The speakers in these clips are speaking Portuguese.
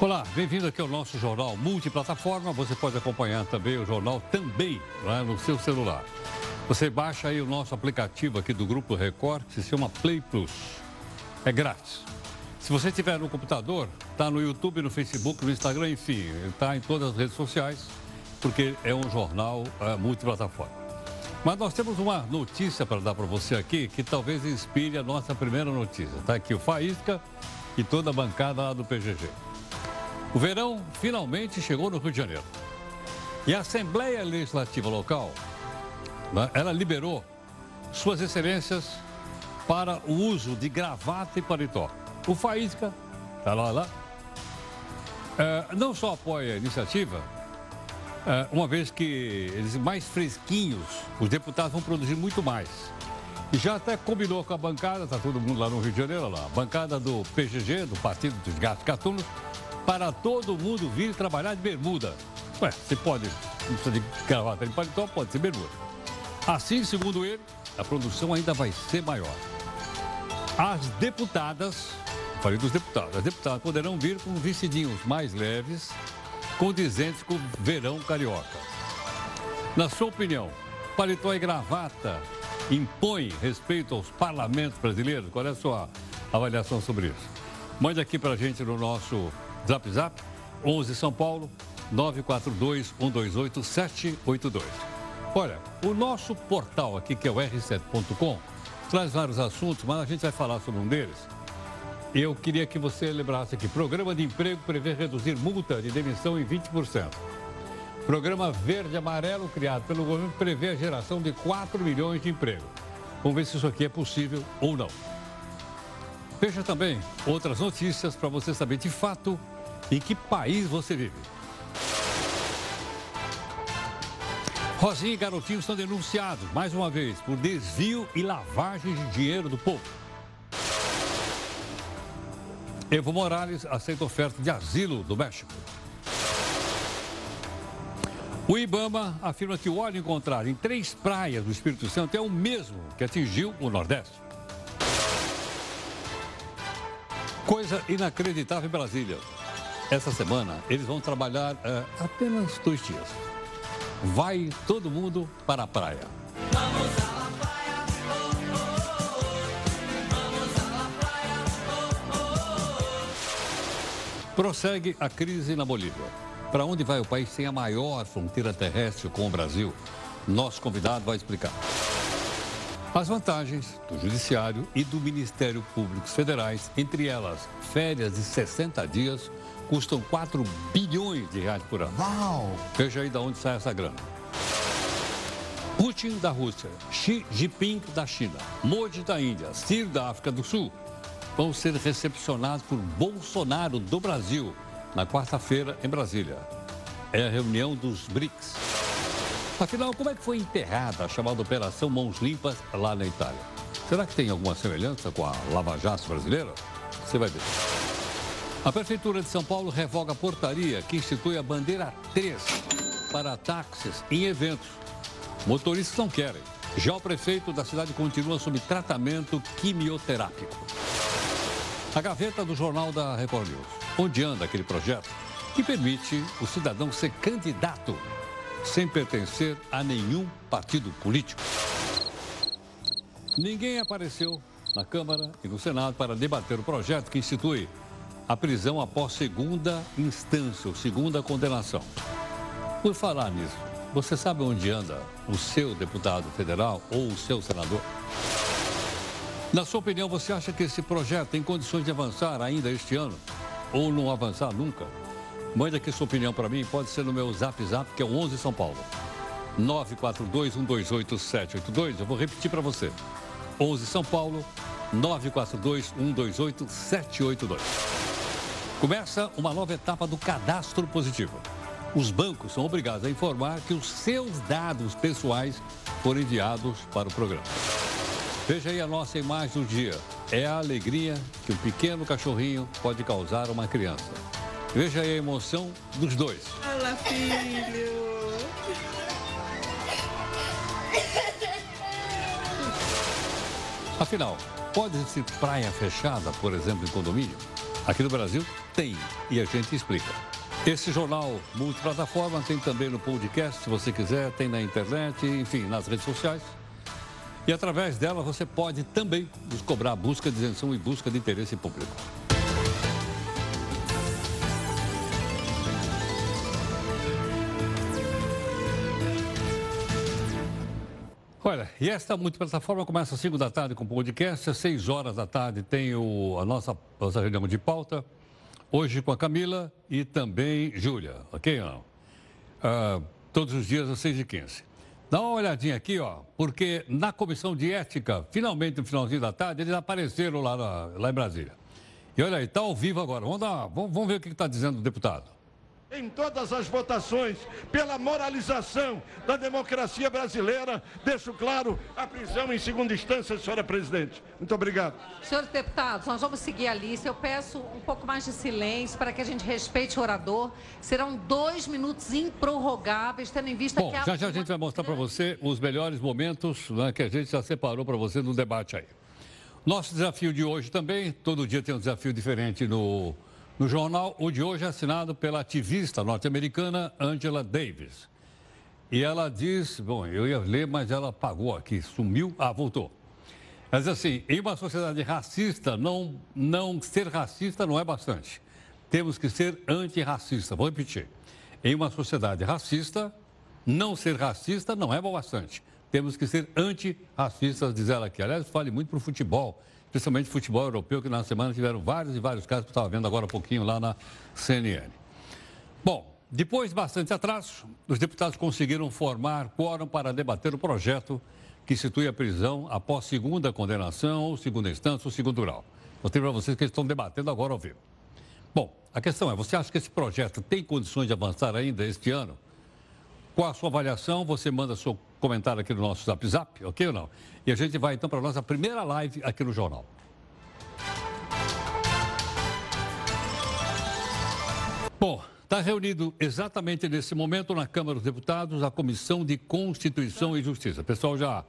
Olá, bem-vindo aqui ao nosso jornal multiplataforma. Você pode acompanhar também o jornal também lá no seu celular. Você baixa aí o nosso aplicativo aqui do Grupo Record, que se chama Play Plus. É grátis. Se você estiver no computador, está no YouTube, no Facebook, no Instagram, enfim, está em todas as redes sociais, porque é um jornal uh, multiplataforma. Mas nós temos uma notícia para dar para você aqui que talvez inspire a nossa primeira notícia. Está aqui o Faísca e toda a bancada lá do PGG. O verão finalmente chegou no Rio de Janeiro. E a Assembleia Legislativa Local, né, ela liberou suas excelências para o uso de gravata e paletó. O Faísca, está lá, lá, é, não só apoia a iniciativa, é, uma vez que eles mais fresquinhos, os deputados vão produzir muito mais. E já até combinou com a bancada, está todo mundo lá no Rio de Janeiro, lá, a bancada do PGG, do Partido dos Gatos Catunos, para todo mundo vir trabalhar de bermuda. Ué, você pode, não precisa de gravata de paletó, pode ser bermuda. Assim, segundo ele, a produção ainda vai ser maior. As deputadas, falei dos deputados, as deputadas poderão vir com vestidinhos mais leves, condizentes com o verão carioca. Na sua opinião, paletó e gravata impõem respeito aos parlamentos brasileiros? Qual é a sua avaliação sobre isso? Mande aqui para a gente no nosso Zap Zap, 11 São Paulo, 942-128-782. Olha, o nosso portal aqui, que é o r7.com, traz vários assuntos, mas a gente vai falar sobre um deles. Eu queria que você lembrasse aqui: Programa de Emprego prevê reduzir multa de demissão em 20%. Programa Verde Amarelo, criado pelo governo, prevê a geração de 4 milhões de empregos. Vamos ver se isso aqui é possível ou não. Veja também outras notícias para você saber de fato em que país você vive. Rosinha e Garotinho são denunciados, mais uma vez, por desvio e lavagem de dinheiro do povo. Evo Morales aceita oferta de asilo do México. O Ibama afirma que o óleo encontrado em três praias do Espírito Santo é o mesmo que atingiu o Nordeste. Coisa inacreditável em Brasília. Essa semana eles vão trabalhar é, apenas dois dias. Vai todo mundo para a praia. Prossegue a crise na Bolívia. Para onde vai o país sem a maior fronteira terrestre com o Brasil? Nosso convidado vai explicar. As vantagens do Judiciário e do Ministério Públicos Federais, entre elas férias de 60 dias, custam 4 bilhões de reais por ano. Uau! Veja aí de onde sai essa grana. Putin da Rússia, Xi Jinping da China, Modi da Índia, Ciro da África do Sul vão ser recepcionados por Bolsonaro do Brasil na quarta-feira em Brasília. É a reunião dos BRICS. Afinal, como é que foi enterrada a chamada Operação Mãos Limpas lá na Itália? Será que tem alguma semelhança com a Lava Jato brasileira? Você vai ver. A Prefeitura de São Paulo revoga a portaria que institui a bandeira 3 para táxis em eventos. Motoristas não querem. Já o prefeito da cidade continua sob tratamento quimioterápico. A gaveta do jornal da Record News. Onde anda aquele projeto que permite o cidadão ser candidato sem pertencer a nenhum partido político? Ninguém apareceu na Câmara e no Senado para debater o projeto que institui a prisão após segunda instância, ou segunda condenação. Por falar nisso, você sabe onde anda o seu deputado federal ou o seu senador? Na sua opinião, você acha que esse projeto tem condições de avançar ainda este ano? Ou não avançar nunca? Mande aqui sua opinião para mim, pode ser no meu zap zap, que é o 11 São Paulo. 942-128-782. Eu vou repetir para você. 11 São Paulo, 942-128-782. Começa uma nova etapa do cadastro positivo. Os bancos são obrigados a informar que os seus dados pessoais foram enviados para o programa. Veja aí a nossa imagem do dia. É a alegria que um pequeno cachorrinho pode causar a uma criança. Veja aí a emoção dos dois. Olá, filho! Afinal, pode ser praia fechada, por exemplo, em condomínio? Aqui no Brasil, Tem, e a gente explica. Esse jornal multiplataforma tem também no podcast, se você quiser, tem na internet, enfim, nas redes sociais. E através dela você pode também nos cobrar busca de isenção e busca de interesse público. Olha, e esta multiplataforma começa às 5 da tarde com podcast, às 6 horas da tarde tem o, a nossa, nossa reunião de pauta, hoje com a Camila e também Júlia, ok não? Uh, todos os dias às 6h15. Dá uma olhadinha aqui, ó, porque na comissão de ética, finalmente no finalzinho da tarde, eles apareceram lá, na, lá em Brasília. E olha aí, está ao vivo agora. Vamos, dar, vamos, vamos ver o que está dizendo o deputado em todas as votações, pela moralização da democracia brasileira. Deixo claro a prisão em segunda instância, senhora presidente. Muito obrigado. Senhores deputados, nós vamos seguir a lista. Eu peço um pouco mais de silêncio para que a gente respeite o orador. Serão dois minutos improrrogáveis, tendo em vista Bom, que... A... Já já a gente vai mostrar para você os melhores momentos né, que a gente já separou para você no debate aí. Nosso desafio de hoje também, todo dia tem um desafio diferente no no jornal, o de hoje é assinado pela ativista norte-americana Angela Davis. E ela diz, bom, eu ia ler, mas ela apagou aqui, sumiu, ah, voltou. Mas assim, em uma sociedade racista, não, não ser racista não é bastante. Temos que ser antirracista. Vou repetir. Em uma sociedade racista, não ser racista não é bastante. Temos que ser antirracistas, diz ela aqui. Aliás, fale muito para o futebol principalmente futebol europeu, que na semana tiveram vários e vários casos que eu estava vendo agora há pouquinho lá na CNN. Bom, depois de bastante atraso, os deputados conseguiram formar quórum para debater o projeto que institui a prisão após segunda condenação, ou segunda instância, ou segundo grau. Mostrei para vocês que eles estão debatendo agora ao vivo. Bom, a questão é, você acha que esse projeto tem condições de avançar ainda este ano? Qual a sua avaliação? Você manda seu comentário aqui no nosso Zap Zap, ok ou não? E a gente vai então para a nossa primeira live aqui no jornal. Bom, está reunido exatamente nesse momento na Câmara dos Deputados a Comissão de Constituição e Justiça. O pessoal já,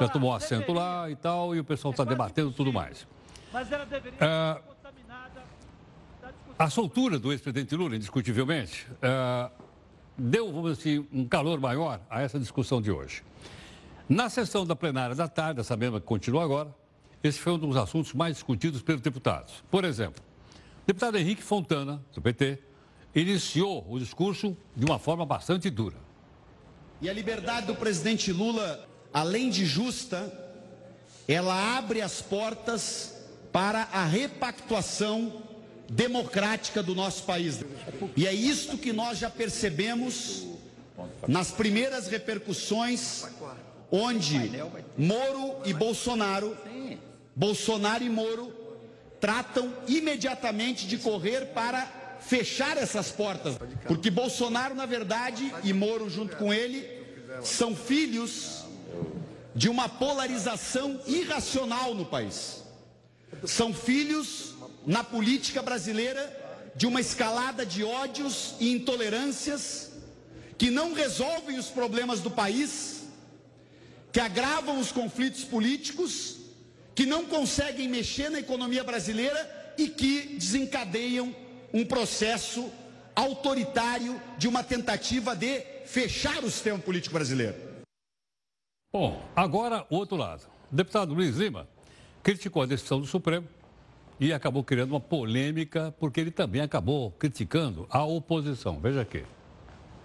já tomou assento lá e tal, e o pessoal está debatendo tudo mais. Mas ela deveria ser contaminada. A soltura do ex-presidente Lula, indiscutivelmente, uh, deu, vamos dizer assim, um calor maior a essa discussão de hoje. Na sessão da plenária da tarde, essa mesma que continua agora, esse foi um dos assuntos mais discutidos pelos deputados. Por exemplo, o deputado Henrique Fontana, do PT, iniciou o discurso de uma forma bastante dura. E a liberdade do presidente Lula, além de justa, ela abre as portas para a repactuação democrática do nosso país. E é isto que nós já percebemos nas primeiras repercussões, onde Moro e Bolsonaro, Bolsonaro e Moro, tratam imediatamente de correr para fechar essas portas. Porque Bolsonaro, na verdade, e Moro junto com ele, são filhos de uma polarização irracional no país. São filhos na política brasileira de uma escalada de ódios e intolerâncias que não resolvem os problemas do país, que agravam os conflitos políticos, que não conseguem mexer na economia brasileira e que desencadeiam um processo autoritário de uma tentativa de fechar o sistema político brasileiro. Bom, agora o outro lado. O deputado Luiz Lima criticou a decisão do Supremo e acabou criando uma polêmica, porque ele também acabou criticando a oposição. Veja aqui.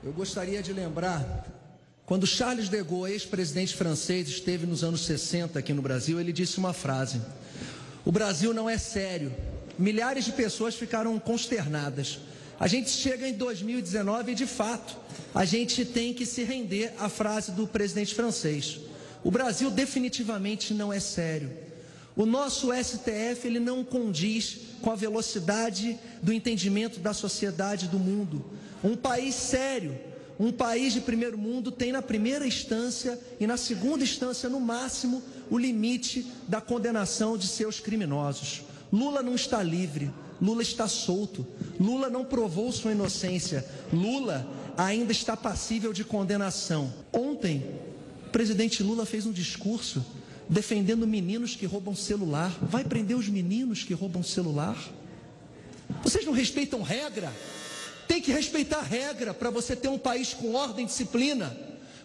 Eu gostaria de lembrar, quando Charles de Gaulle, ex-presidente francês, esteve nos anos 60 aqui no Brasil, ele disse uma frase: O Brasil não é sério. Milhares de pessoas ficaram consternadas. A gente chega em 2019 e, de fato, a gente tem que se render à frase do presidente francês. O Brasil definitivamente não é sério. O nosso STF ele não condiz com a velocidade do entendimento da sociedade do mundo. Um país sério, um país de primeiro mundo tem na primeira instância e na segunda instância, no máximo, o limite da condenação de seus criminosos. Lula não está livre, Lula está solto. Lula não provou sua inocência. Lula ainda está passível de condenação. Ontem, o presidente Lula fez um discurso defendendo meninos que roubam celular. Vai prender os meninos que roubam celular? Vocês não respeitam regra? Tem que respeitar regra para você ter um país com ordem e disciplina.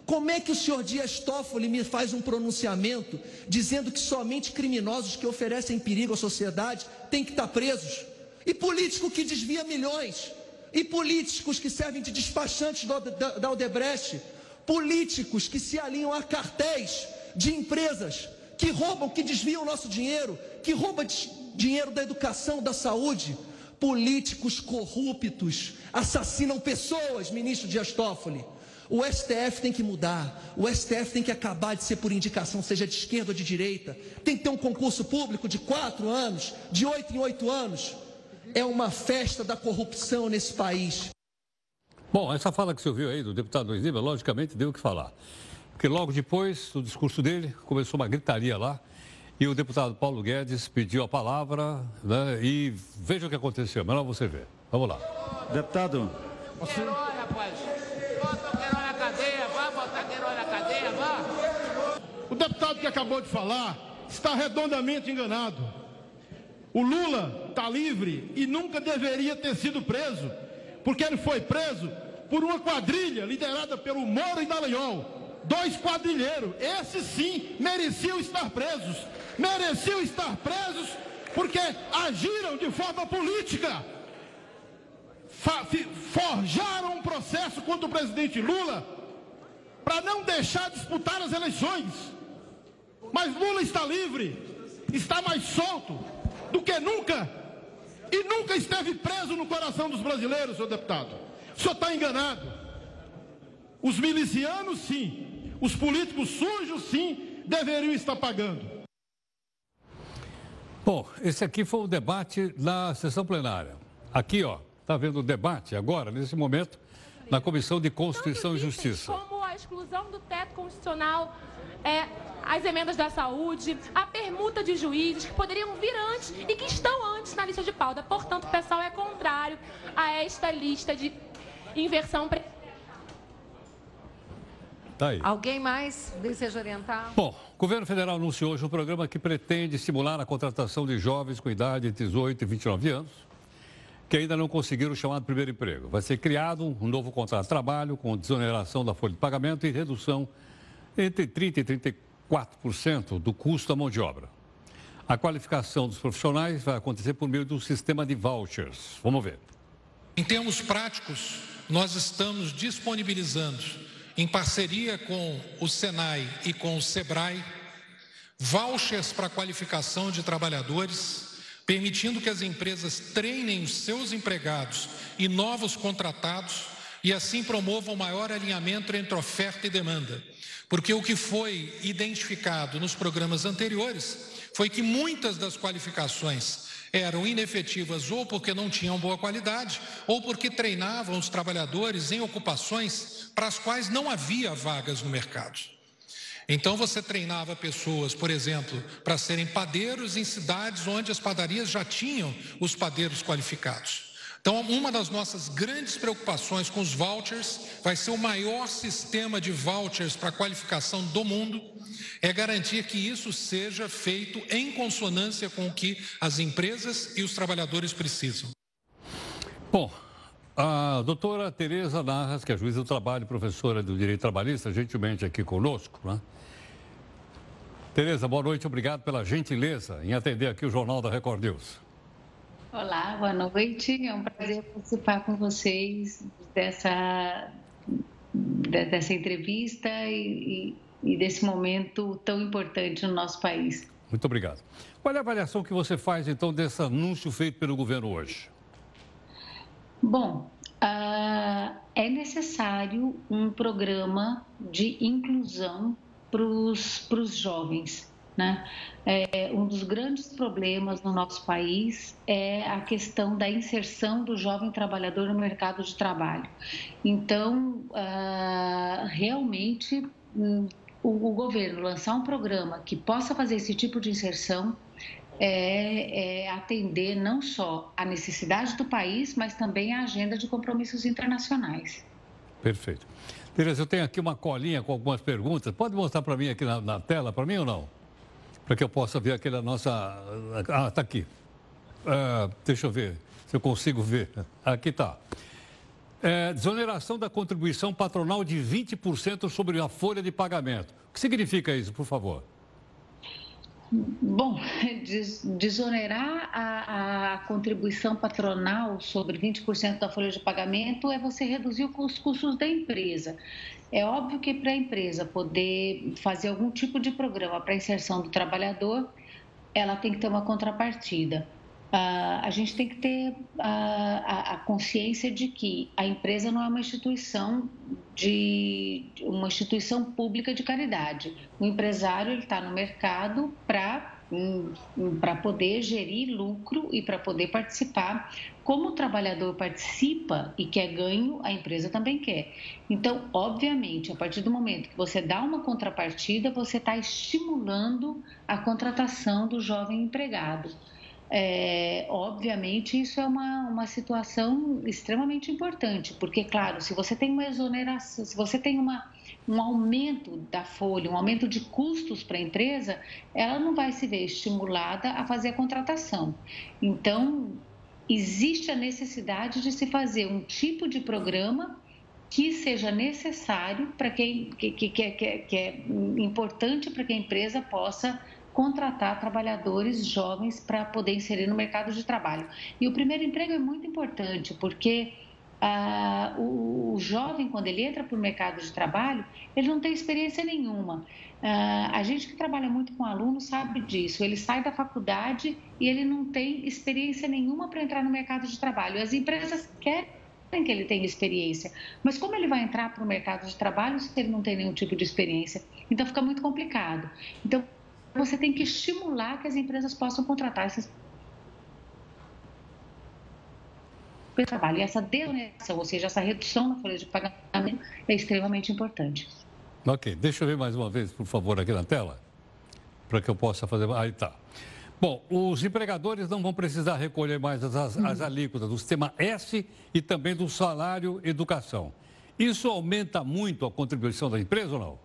Como é que o senhor Dias Toffoli me faz um pronunciamento dizendo que somente criminosos que oferecem perigo à sociedade têm que estar presos? E político que desvia milhões? E políticos que servem de despachantes da Odebrecht? Políticos que se alinham a cartéis de empresas que roubam, que desviam o nosso dinheiro, que roubam dinheiro da educação, da saúde? Políticos corruptos assassinam pessoas, ministro Dias Toffoli. O STF tem que mudar. O STF tem que acabar de ser por indicação, seja de esquerda ou de direita. Tem que ter um concurso público de quatro anos, de oito em oito anos. É uma festa da corrupção nesse país. Bom, essa fala que você ouviu aí do deputado Luiz Lima, logicamente deu o que falar. Porque logo depois do discurso dele, começou uma gritaria lá. E o deputado Paulo Guedes pediu a palavra né, e veja o que aconteceu. Melhor você ver. Vamos lá. Deputado. Você... rapaz. O deputado que acabou de falar está redondamente enganado. O Lula está livre e nunca deveria ter sido preso, porque ele foi preso por uma quadrilha liderada pelo Moro e Dallagnol. Dois quadrilheiros, esses sim mereciam estar presos. Mereciam estar presos porque agiram de forma política. Forjaram um processo contra o presidente Lula para não deixar disputar as eleições. Mas Lula está livre, está mais solto do que nunca. E nunca esteve preso no coração dos brasileiros, senhor deputado. O senhor está enganado. Os milicianos, sim. Os políticos sujos, sim, deveriam estar pagando. Bom, esse aqui foi o debate na sessão plenária. Aqui, ó, está vendo o debate agora, nesse momento, na Comissão de Constituição e Justiça. Como a exclusão do teto constitucional, é, as emendas da saúde, a permuta de juízes que poderiam vir antes e que estão antes na lista de pauta. Portanto, o pessoal é contrário a esta lista de inversão. Tá aí. Alguém mais deseja orientar? Bom, o governo federal anunciou hoje um programa que pretende estimular a contratação de jovens com idade entre 18 e 29 anos que ainda não conseguiram o chamado primeiro emprego. Vai ser criado um novo contrato de trabalho com desoneração da folha de pagamento e redução entre 30% e 34% do custo da mão de obra. A qualificação dos profissionais vai acontecer por meio do sistema de vouchers. Vamos ver. Em termos práticos, nós estamos disponibilizando, em parceria com o Senai e com o Sebrae, vouchers para qualificação de trabalhadores permitindo que as empresas treinem os seus empregados e novos contratados e assim promovam maior alinhamento entre oferta e demanda. Porque o que foi identificado nos programas anteriores foi que muitas das qualificações eram inefetivas ou porque não tinham boa qualidade, ou porque treinavam os trabalhadores em ocupações para as quais não havia vagas no mercado. Então você treinava pessoas, por exemplo, para serem padeiros em cidades onde as padarias já tinham os padeiros qualificados. Então, uma das nossas grandes preocupações com os vouchers vai ser o maior sistema de vouchers para qualificação do mundo, é garantir que isso seja feito em consonância com o que as empresas e os trabalhadores precisam. Bom, a doutora Tereza Narras, que é juíza do trabalho, professora do Direito Trabalhista, gentilmente aqui conosco, né? Tereza, boa noite, obrigado pela gentileza em atender aqui o Jornal da Record News. Olá, boa noite. É um prazer participar com vocês dessa, dessa entrevista e, e, desse momento tão importante no nosso país. Muito obrigado. Qual é a avaliação que você faz, então, desse anúncio feito pelo governo hoje? Bom, uh, é necessário um programa de inclusão para os jovens. Né? É, um dos grandes problemas no nosso país é a questão da inserção do jovem trabalhador no mercado de trabalho. Então, uh, realmente, um, o, o, governo lançar um programa que possa fazer esse tipo de inserção é, é atender não só a necessidade do país, mas também a agenda de compromissos internacionais. Perfeito. Tereza, eu tenho aqui uma colinha com algumas perguntas. Pode mostrar para mim aqui na, na tela, para mim ou não? Para que eu possa ver aquela nossa. Ah, está aqui. Uh, deixa eu ver. se eu consigo ver. Aqui está. É, desoneração da contribuição patronal de 20% sobre a folha de pagamento. O que significa isso, por favor? Bom, desonerar a, a, contribuição patronal sobre 20% da folha de pagamento é você reduzir os custos da empresa. É óbvio que para a empresa poder fazer algum tipo de programa para inserção do trabalhador, ela tem que ter uma contrapartida. Uh, a gente tem que ter a, a, consciência de que a empresa não é uma instituição de uma instituição pública de caridade. O empresário está no mercado para para poder gerir lucro e para poder participar. Como o trabalhador participa e quer ganho, a empresa também quer. Então, obviamente, a partir do momento que você dá uma contrapartida, você está estimulando a contratação do jovem empregado. É, obviamente, isso é uma, uma situação extremamente importante, porque, claro, se você tem uma exoneração, se você tem uma, um aumento da folha, um aumento de custos para a empresa, ela não vai se ver estimulada a fazer a contratação. Então, existe a necessidade de se fazer um tipo de programa que seja necessário para quem que, que, que, que é importante para que a empresa possa contratar trabalhadores jovens para poder inserir no mercado de trabalho. E o primeiro emprego é muito importante, porque ah, o, jovem, quando ele entra para o mercado de trabalho, ele não tem experiência nenhuma. Ah, a gente que trabalha muito com alunos sabe disso. Ele sai da faculdade e ele não tem experiência nenhuma para entrar no mercado de trabalho. As empresas querem que ele tenha experiência. Mas como ele vai entrar para o mercado de trabalho se ele não tem nenhum tipo de experiência? Então fica muito complicado. Então você tem que estimular que as empresas possam contratar esses trabalho. E essa desoneração, ou seja, essa redução na folha de pagamento é extremamente importante. Ok, deixa eu ver mais uma vez, por favor, aqui na tela, para que eu possa fazer. Aí está. Bom, os empregadores não vão precisar recolher mais as, as, as alíquotas do sistema S e também do salário educação. Isso aumenta muito a contribuição da empresa ou não?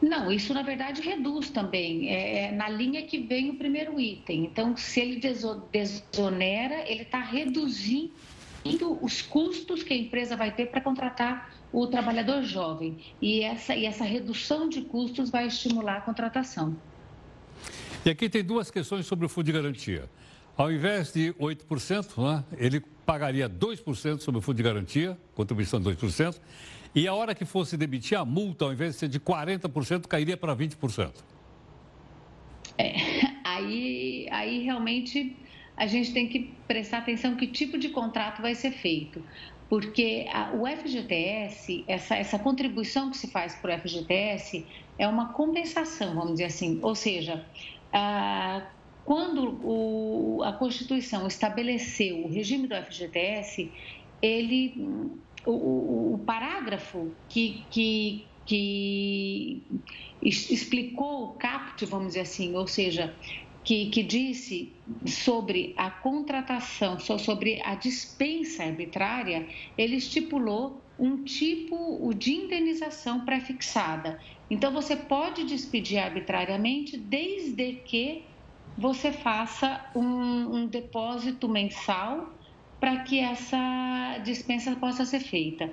Não, isso na verdade reduz também. É, é na linha que vem o primeiro item. Então, se ele desonera, ele está reduzindo os custos que a empresa vai ter para contratar o trabalhador jovem. E essa, e essa redução de custos vai estimular a contratação. E aqui tem duas questões sobre o fundo de garantia. Ao invés de 8%, né, ele pagaria 2% sobre o fundo de garantia, contribuição de 2%. E a hora que fosse demitir a multa, ao invés de ser de 40%, cairia para 20%. É, aí, aí realmente a gente tem que prestar atenção que tipo de contrato vai ser feito. Porque a, o FGTS, essa, essa contribuição que se faz para o FGTS é uma compensação, vamos dizer assim. Ou seja, a, quando o, a Constituição estabeleceu o regime do FGTS, ele o, o parágrafo que, que, que explicou o CAPT, vamos dizer assim, ou seja, que, que, disse sobre a contratação, sobre a dispensa arbitrária, ele estipulou um tipo de indenização pré-fixada. Então, você pode despedir arbitrariamente desde que você faça um, um depósito mensal para que essa dispensa possa ser feita.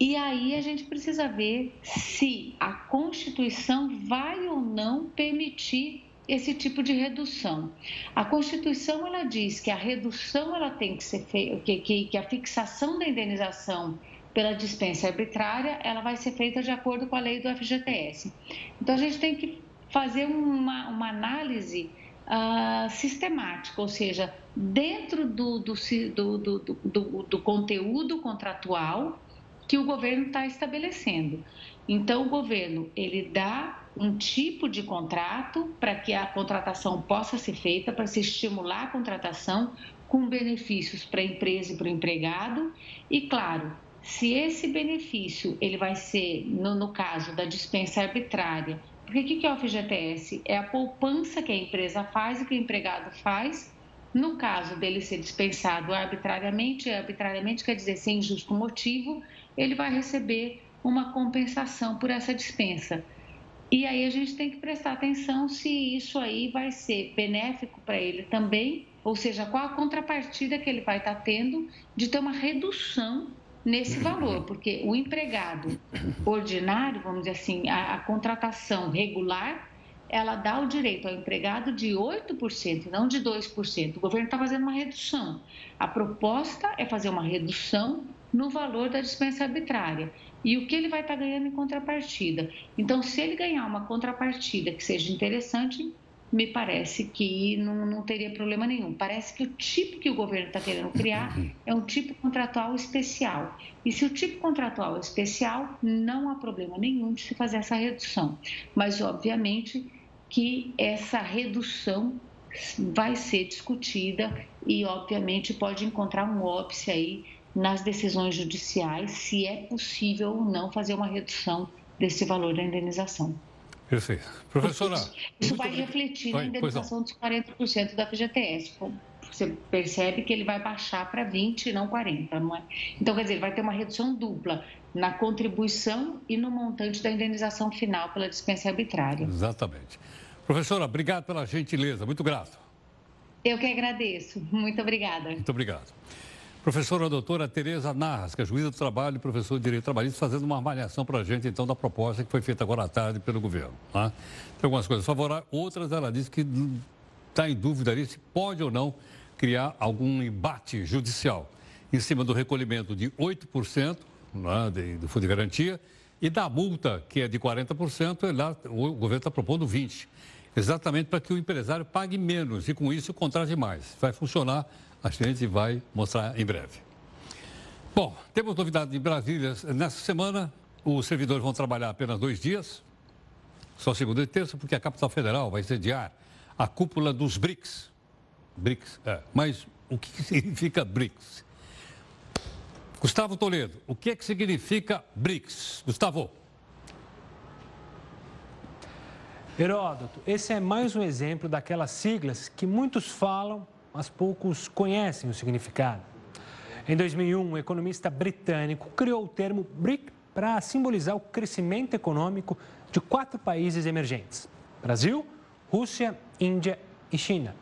E aí a gente precisa ver se a Constituição vai ou não permitir esse tipo de redução. A Constituição ela diz que a redução ela tem que ser feita, que, que, que a fixação da indenização pela dispensa arbitrária ela vai ser feita de acordo com a lei do FGTS. Então a gente tem que fazer uma, uma análise uh, sistemática, ou seja, dentro do, do, do, do, do conteúdo contratual que o governo está estabelecendo. Então, o governo ele dá um tipo de contrato para que a contratação possa ser feita, para se estimular a contratação com benefícios para a empresa e para o empregado. E, claro, se esse benefício ele vai ser, no, no caso da dispensa arbitrária, porque o que é o FGTS? É a poupança que a empresa faz e que o empregado faz. No caso dele ser dispensado arbitrariamente, arbitrariamente quer dizer sem justo motivo, ele vai receber uma compensação por essa dispensa. E aí a gente tem que prestar atenção se isso aí vai ser benéfico para ele também, ou seja, qual a contrapartida que ele vai estar tá tendo de ter uma redução nesse valor, porque o empregado ordinário, vamos dizer assim, a, a contratação regular, ela dá o direito ao empregado de 8%, não de 2%. O governo está fazendo uma redução. A proposta é fazer uma redução no valor da dispensa arbitrária e o que ele vai estar tá ganhando em contrapartida. Então, se ele ganhar uma contrapartida que seja interessante, me parece que não, não teria problema nenhum. Parece que o tipo que o governo está querendo criar é um tipo contratual especial. E se o tipo contratual é especial, não há problema nenhum de se fazer essa redução. Mas, obviamente, que essa redução vai ser discutida e, obviamente, pode encontrar um óbice aí nas decisões judiciais se é possível ou não fazer uma redução desse valor da indenização. Perfeito. Professora. Isso vai refletir na indenização dos 40% da FGTS. Você percebe que ele vai baixar para 20 e não 40, não é? Então, quer dizer, vai ter uma redução dupla na contribuição e no montante da indenização final pela dispensa arbitrária. Exatamente. Professora, obrigado pela gentileza. Muito grato. Eu que agradeço. Muito obrigada. Muito obrigado. Professora doutora Tereza Narras, que é juíza do trabalho e professor de Direito Trabalhista, fazendo uma avaliação para a gente, então, da proposta que foi feita agora à tarde pelo governo. Tá? Tem algumas coisas favoráveis, outras ela disse que está em dúvida ali se pode ou não criar algum embate judicial em cima do recolhimento de 8% né, de, do Fundo de Garantia e da multa, que é de 40%, lá, o governo está propondo 20%. Exatamente para que o empresário pague menos e, com isso, contrate mais. Vai funcionar a gente vai mostrar em breve. Bom, temos novidade em Brasília. Nessa semana, os servidores vão trabalhar apenas dois dias, só segunda e terça, porque a capital federal vai sediar a cúpula dos BRICS. BRICS, é. Mas o que significa BRICS? Gustavo Toledo, o que, é que significa BRICS? Gustavo. Heródoto, esse é mais um exemplo daquelas siglas que muitos falam, mas poucos conhecem o significado. Em 2001, um economista britânico criou o termo BRIC para simbolizar o crescimento econômico de quatro países emergentes: Brasil, Rússia, Índia e China.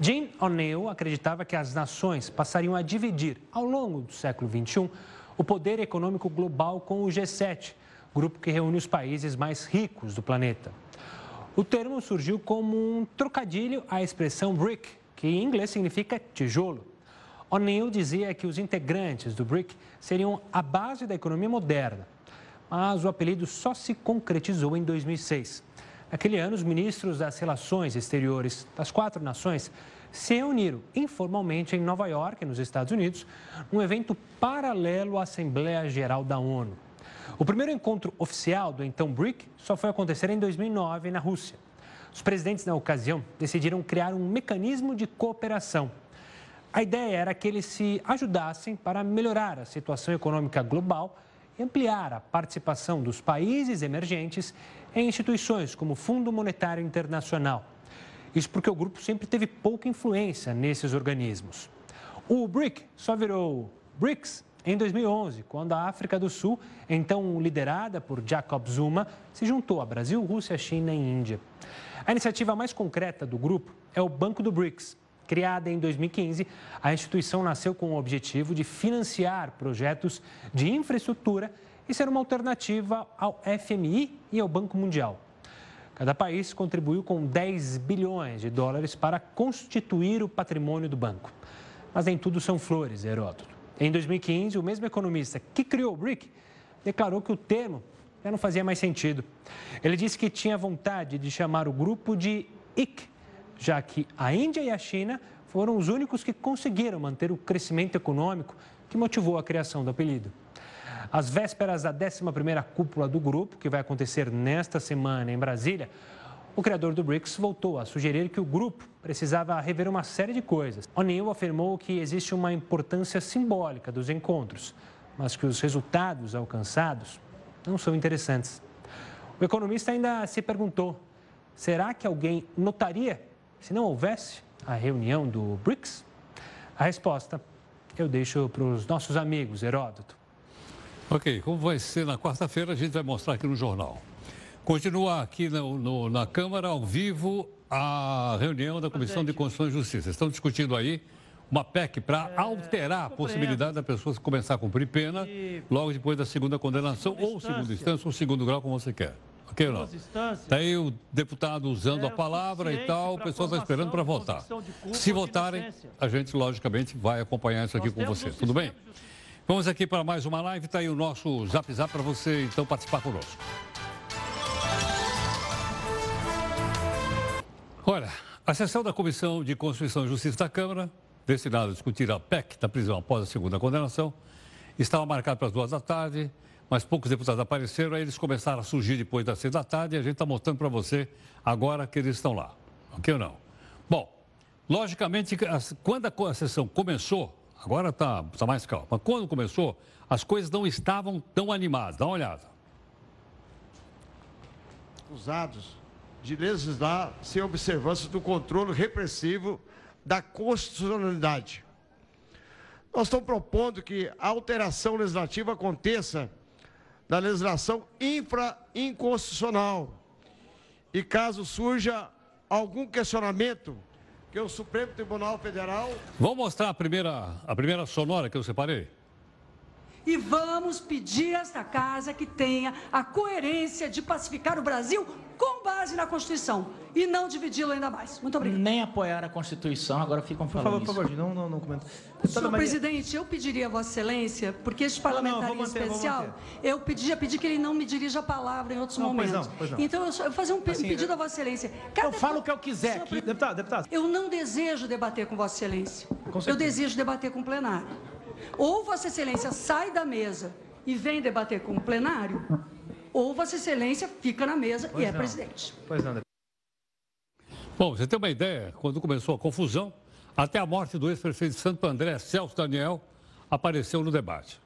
Jean O'Neill acreditava que as nações passariam a dividir, ao longo do século XXI, o poder econômico global com o G7, grupo que reúne os países mais ricos do planeta. O termo surgiu como um trocadilho à expressão BRIC, que em inglês significa tijolo. O'Neill dizia que os integrantes do BRIC seriam a base da economia moderna, mas o apelido só se concretizou em 2006. Naquele ano, os ministros das Relações Exteriores das quatro nações se reuniram informalmente em Nova York, nos Estados Unidos, num evento paralelo à Assembleia Geral da ONU. O primeiro encontro oficial do então BRIC só foi acontecer em 2009 na Rússia. Os presidentes, na ocasião, decidiram criar um mecanismo de cooperação. A ideia era que eles se ajudassem para melhorar a situação econômica global e ampliar a participação dos países emergentes em instituições como o Fundo Monetário Internacional. Isso porque o grupo sempre teve pouca influência nesses organismos. O BRIC só virou BRICS em 2011, quando a África do Sul, então liderada por Jacob Zuma, se juntou a Brasil, Rússia, China e Índia. A iniciativa mais concreta do grupo é o Banco do BRICS. Criada em 2015, a instituição nasceu com o objetivo de financiar projetos de infraestrutura e ser uma alternativa ao FMI e ao Banco Mundial. Cada país contribuiu com 10 bilhões de dólares para constituir o patrimônio do banco. Mas nem tudo são flores, Heródoto. Em 2015, o mesmo economista que criou o BRIC declarou que o termo já não fazia mais sentido. Ele disse que tinha vontade de chamar o grupo de IC, já que a Índia e a China foram os únicos que conseguiram manter o crescimento econômico que motivou a criação do apelido. Às vésperas da 11ª cúpula do grupo, que vai acontecer nesta semana em Brasília, o criador do BRICS voltou a sugerir que o grupo precisava rever uma série de coisas. O'Neill afirmou que existe uma importância simbólica dos encontros, mas que os resultados alcançados não são interessantes. O economista ainda se perguntou: será que alguém notaria se não houvesse a reunião do BRICS? A resposta eu deixo para os nossos amigos, Heródoto. Ok, como vai ser na quarta-feira, a gente vai mostrar aqui no jornal. Continua aqui no, no, na Câmara, ao vivo, a reunião da Comissão de Constituição e Justiça. Estão discutindo aí uma PEC para é, alterar a possibilidade da pessoa começar a cumprir pena logo depois da segunda condenação, ou segunda instância, ou segundo grau, como você quer. Ok ou não? Está aí o deputado usando a palavra e tal, o pessoal está esperando para votar. Se votarem, a gente, logicamente, vai acompanhar isso aqui com você. Tudo bem? Vamos aqui para mais uma live. Está aí o nosso Zap Zap para você, então, participar conosco. Olha, a sessão da Comissão de Constituição e Justiça da Câmara, destinada a discutir a PEC da prisão após a segunda condenação, estava marcada para as duas da tarde, mas poucos deputados apareceram, aí eles começaram a surgir depois das seis da tarde e a gente está mostrando para você agora que eles estão lá. Ok ou não? Bom, logicamente, quando a sessão começou, agora está tá mais calma, mas quando começou, as coisas não estavam tão animadas. Dá uma olhada. Usados de legislar sem observância do controle repressivo da constitucionalidade. Nós estamos propondo que a alteração legislativa aconteça na legislação infra-inconstitucional. E caso surja algum questionamento, que o Supremo Tribunal Federal. Vamos mostrar a primeira, a primeira sonora que eu separei? E vamos pedir a esta casa que tenha a coerência de pacificar o Brasil com base na Constituição e não dividi-lo ainda mais. Muito obrigado. Nem apoiar a Constituição, agora ficam falando Por favor, por favor, não, não, não comenta. Senhor Maria... presidente, eu pediria a Vossa Excelência, porque este parlamentar em especial, eu pedi, pedi que ele não me dirija a palavra em outros não, momentos. Pois não, pois não. Então, eu vou fazer um assim, pedido eu... a Vossa Excelência. Cada eu falo o que eu quiser Senhor, aqui. Deputado, deputado. Eu não desejo debater com Vossa Excelência. eu desejo debater com o plenário. Ou Vossa Excelência sai da mesa e vem debater com o plenário, ou Vossa Excelência fica na mesa pois e é não. presidente. Pois não. Bom, você tem uma ideia, quando começou a confusão, até a morte do ex-prefeito de Santo André, Celso Daniel, apareceu no debate.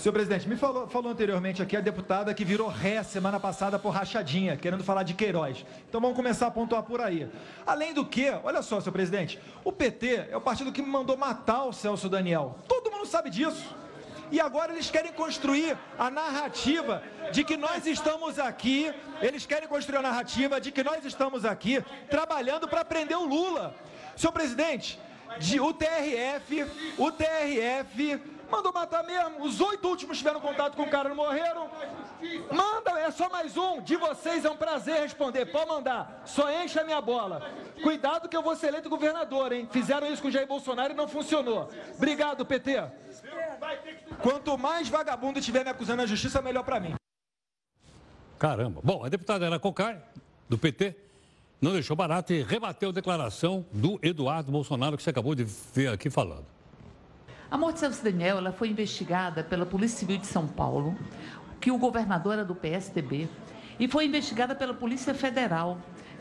Senhor presidente, me falou, falou anteriormente aqui a deputada que virou ré semana passada por rachadinha, querendo falar de Queiroz. Então vamos começar a pontuar por aí. Além do que, olha só, senhor presidente, o PT é o partido que mandou matar o Celso Daniel. Todo mundo sabe disso. E agora eles querem construir a narrativa de que nós estamos aqui, eles querem construir a narrativa de que nós estamos aqui trabalhando para prender o Lula. Senhor presidente, de, o TRF, o TRF Mandou matar mesmo. Os oito últimos tiveram contato com o cara, não morreram. Manda, é só mais um. De vocês é um prazer responder. Pode mandar. Só enche a minha bola. Cuidado que eu vou ser eleito governador, hein? Fizeram isso com o Jair Bolsonaro e não funcionou. Obrigado, PT. Quanto mais vagabundo estiver me acusando na justiça, melhor para mim. Caramba. Bom, a deputada Ana Cocai, do PT, não deixou barato e rebateu a declaração do Eduardo Bolsonaro, que você acabou de ver aqui falando. A morte de Celso Daniel ela foi investigada pela Polícia Civil de São Paulo, que o governador era do PSDB, e foi investigada pela Polícia Federal,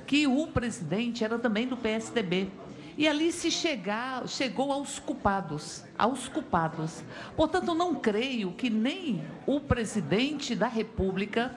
que o presidente era também do PSDB. E ali se chegar, chegou aos culpados, aos culpados. Portanto, não creio que nem o presidente da República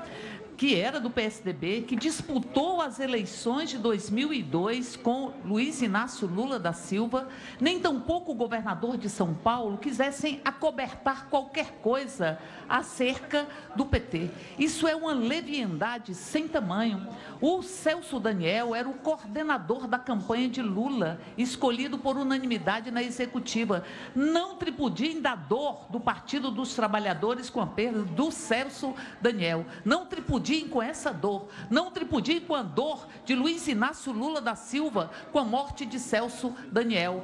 que era do PSDB, que disputou as eleições de 2002 com Luiz Inácio Lula da Silva, nem tampouco o governador de São Paulo quisessem acobertar qualquer coisa acerca do PT. Isso é uma leviandade sem tamanho. O Celso Daniel era o coordenador da campanha de Lula, escolhido por unanimidade na executiva. Não tripudiem da dor do Partido dos Trabalhadores com a perda do Celso Daniel. Não tripudiem com essa dor. Não tripudiem com a dor de Luiz Inácio Lula da Silva com a morte de Celso Daniel.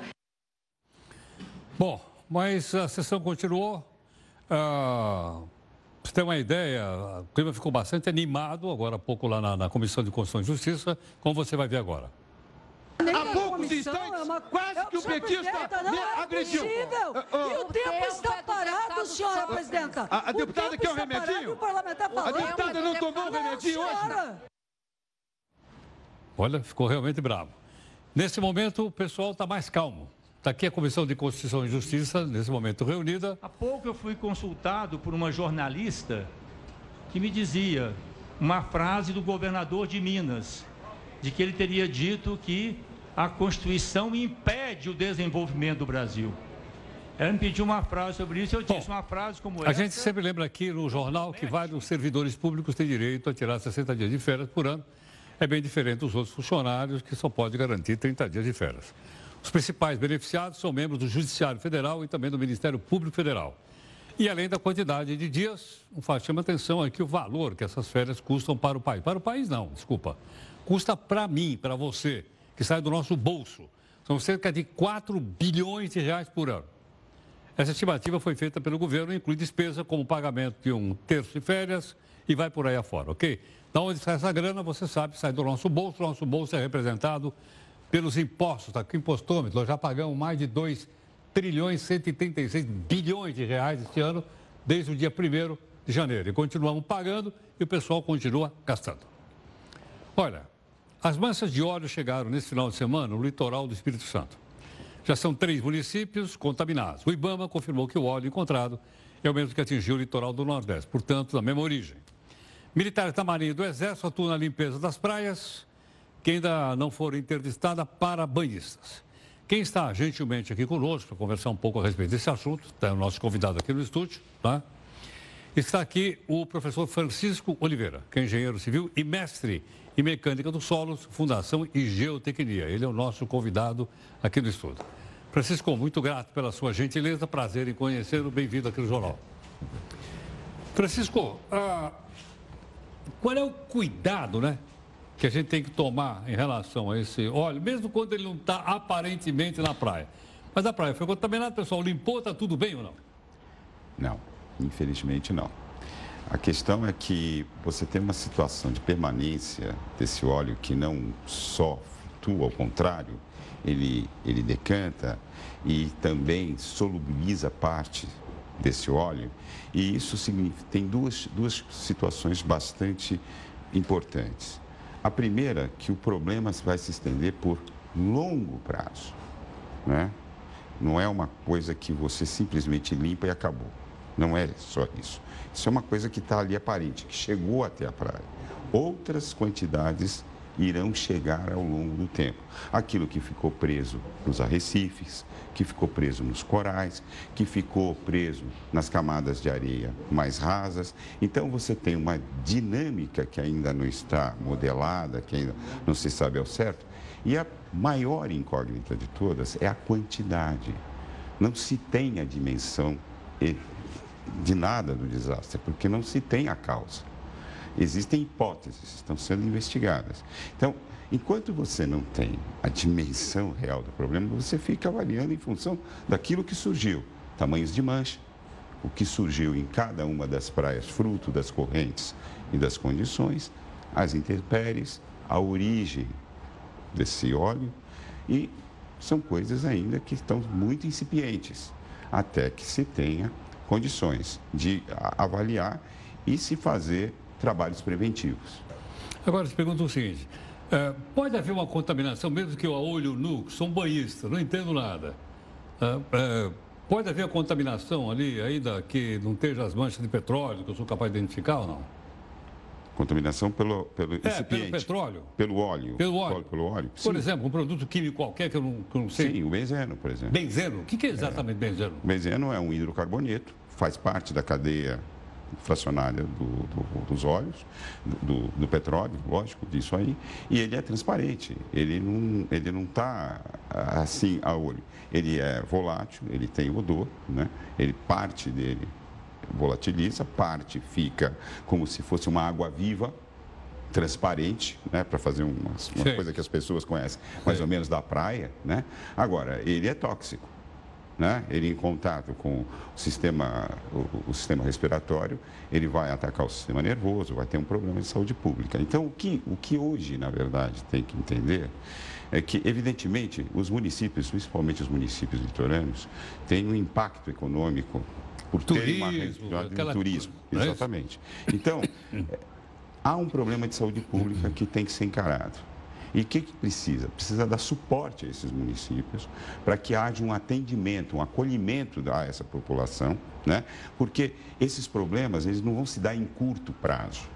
Bom, mas a sessão continuou. Ah você tem uma ideia, o clima ficou bastante animado agora há pouco lá na, na Comissão de Constituição e Justiça, como você vai ver agora. Há instantes, é uma... quase que o petista me é agrediu. Possível. Uh, uh, e o tempo está parado, senhora presidenta. A, deputada quer um remedinho? A deputada não tomou um remedinho hoje? Olha, ficou realmente bravo. Nesse momento, o pessoal está mais calmo. Está aqui a Comissão de Constituição e Justiça, nesse momento reunida. Há pouco eu fui consultado por uma jornalista que me dizia uma frase do governador de Minas, de que ele teria dito que a Constituição impede o desenvolvimento do Brasil. Ela me pediu uma frase sobre isso, eu disse Bom, uma frase como essa. A gente sempre lembra aqui no jornal que vários servidores públicos têm direito a tirar 60 dias de férias por ano. É bem diferente dos outros funcionários que só pode garantir 30 dias de férias. Os principais beneficiados são membros do Judiciário Federal e também do Ministério Público Federal. E além da quantidade de dias, chama atenção aqui o valor que essas férias custam para o país. Para o país não, desculpa. Custa para mim, para você, que sai do nosso bolso. São cerca de 4 bilhões de reais por ano. Essa estimativa foi feita pelo governo e inclui despesa como pagamento de um terço de férias e vai por aí afora, ok? Da onde sai essa grana, você sabe, sai do nosso bolso. O nosso bolso é representado pelos impostos, tá aqui o impostômetro. Nós já pagamos mais de 2 trilhões 136 bilhões de reais este ano, desde o dia 1 de janeiro. E continuamos pagando e o pessoal continua gastando. Olha, as massas de óleo chegaram nesse final de semana no litoral do Espírito Santo. Já são três municípios contaminados. O Ibama confirmou que o óleo encontrado é o mesmo que atingiu o litoral do Nordeste, portanto, da mesma origem. Militares da Marinha e do Exército atuam na limpeza das praias, que ainda não foram interdistadas para banhistas. Quem está gentilmente aqui conosco para conversar um pouco a respeito desse assunto, está o nosso convidado aqui no estúdio, tá? Está aqui o professor Francisco Oliveira, que é engenheiro civil e mestre em mecânica dos solos, fundação e geotecnia. Ele é o nosso convidado aqui no estúdio. Francisco, muito grato pela sua gentileza, prazer em conhecê-lo, bem-vindo aqui no jornal. Francisco, ah, qual é o cuidado, né, que a gente tem que tomar em relação a esse óleo, mesmo quando ele não está aparentemente na praia? Mas a praia foi contaminada, pessoal, limpou, está tudo bem ou não? Não, infelizmente não. A questão é que você tem uma situação de permanência desse óleo que não só flutua, ao contrário, ele, ele decanta e também solubiliza parte desse óleo. E isso significa, tem duas, duas situações bastante importantes. A primeira, que o problema vai se estender por longo prazo. Né? Não é uma coisa que você simplesmente limpa e acabou. Não é só isso. Isso é uma coisa que está ali aparente, que chegou até a praia. Outras quantidades irão chegar ao longo do tempo. Aquilo que ficou preso nos arrecifes, que ficou preso nos corais, que ficou preso nas camadas de areia mais rasas. Então você tem uma dinâmica que ainda não está modelada, que ainda não se sabe ao certo. E a maior incógnita de todas é a quantidade. Não se tem a dimensão de nada do desastre, porque não se tem a causa. Existem hipóteses, estão sendo investigadas. Então, enquanto você não tem a dimensão real do problema, você fica avaliando em função daquilo que surgiu. Tamanhos de mancha, o que surgiu em cada uma das praias, fruto das correntes e das condições, as intempéries, a origem desse óleo e são coisas ainda que estão muito incipientes, até que se tenha condições de avaliar e se fazer trabalhos preventivos. Agora, te pergunto o seguinte: é, pode haver uma contaminação, mesmo que eu a olho nu, sou um banhista, não entendo nada. É, é, pode haver a contaminação ali, ainda que não esteja as manchas de petróleo, que eu sou capaz de identificar ou não? Contaminação pelo, pelo é, pelo petróleo? Pelo óleo. Pelo óleo. Pelo óleo. Por exemplo, um produto químico qualquer que eu não, que eu não sei. Sim, o benzeno, por exemplo. Benzeno? O que, que é exatamente é. benzeno? O benzeno é um hidrocarboneto, faz parte da cadeia fracionária do, do, dos óleos, do, do, petróleo, lógico, disso aí, e ele é transparente, ele não está ele não tá, assim a olho. Ele é volátil, ele tem odor, né? ele parte dele volatiliza, parte fica como se fosse uma água viva, transparente, né, para fazer uma, uma coisa que as pessoas conhecem mais Sim. ou menos da praia, né? Agora, ele é tóxico né? ele em contato com o sistema, o, o, sistema respiratório, ele vai atacar o sistema nervoso, vai ter um problema de saúde pública. Então, o que, o que hoje, na verdade, tem que entender é que, evidentemente, os municípios, principalmente os municípios litorâneos, têm um impacto econômico por turismo, uma aquela... turismo. É exatamente. Então, há um problema de saúde pública que tem que ser encarado. E o que, que precisa? Precisa dar suporte a esses municípios para que haja um atendimento, um acolhimento a essa população, né? porque esses problemas eles não vão se dar em curto prazo.